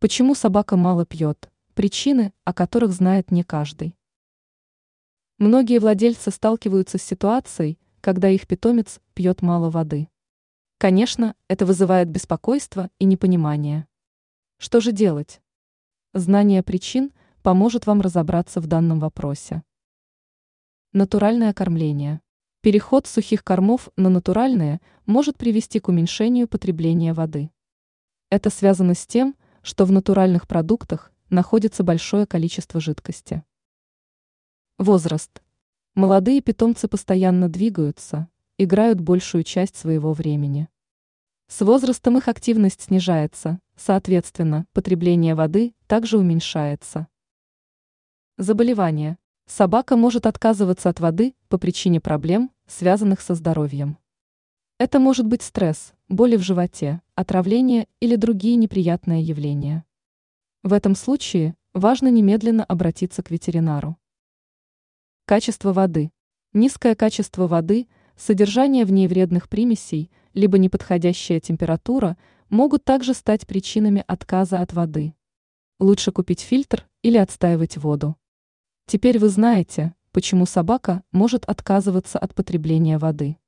Почему собака мало пьет? Причины, о которых знает не каждый. Многие владельцы сталкиваются с ситуацией, когда их питомец пьет мало воды. Конечно, это вызывает беспокойство и непонимание. Что же делать? Знание причин поможет вам разобраться в данном вопросе. Натуральное кормление. Переход сухих кормов на натуральные может привести к уменьшению потребления воды. Это связано с тем, что в натуральных продуктах находится большое количество жидкости. Возраст. Молодые питомцы постоянно двигаются, играют большую часть своего времени. С возрастом их активность снижается, соответственно, потребление воды также уменьшается. Заболевание. Собака может отказываться от воды по причине проблем, связанных со здоровьем. Это может быть стресс, боли в животе, отравление или другие неприятные явления. В этом случае важно немедленно обратиться к ветеринару. Качество воды. Низкое качество воды, содержание в ней вредных примесей, либо неподходящая температура могут также стать причинами отказа от воды. Лучше купить фильтр или отстаивать воду. Теперь вы знаете, почему собака может отказываться от потребления воды.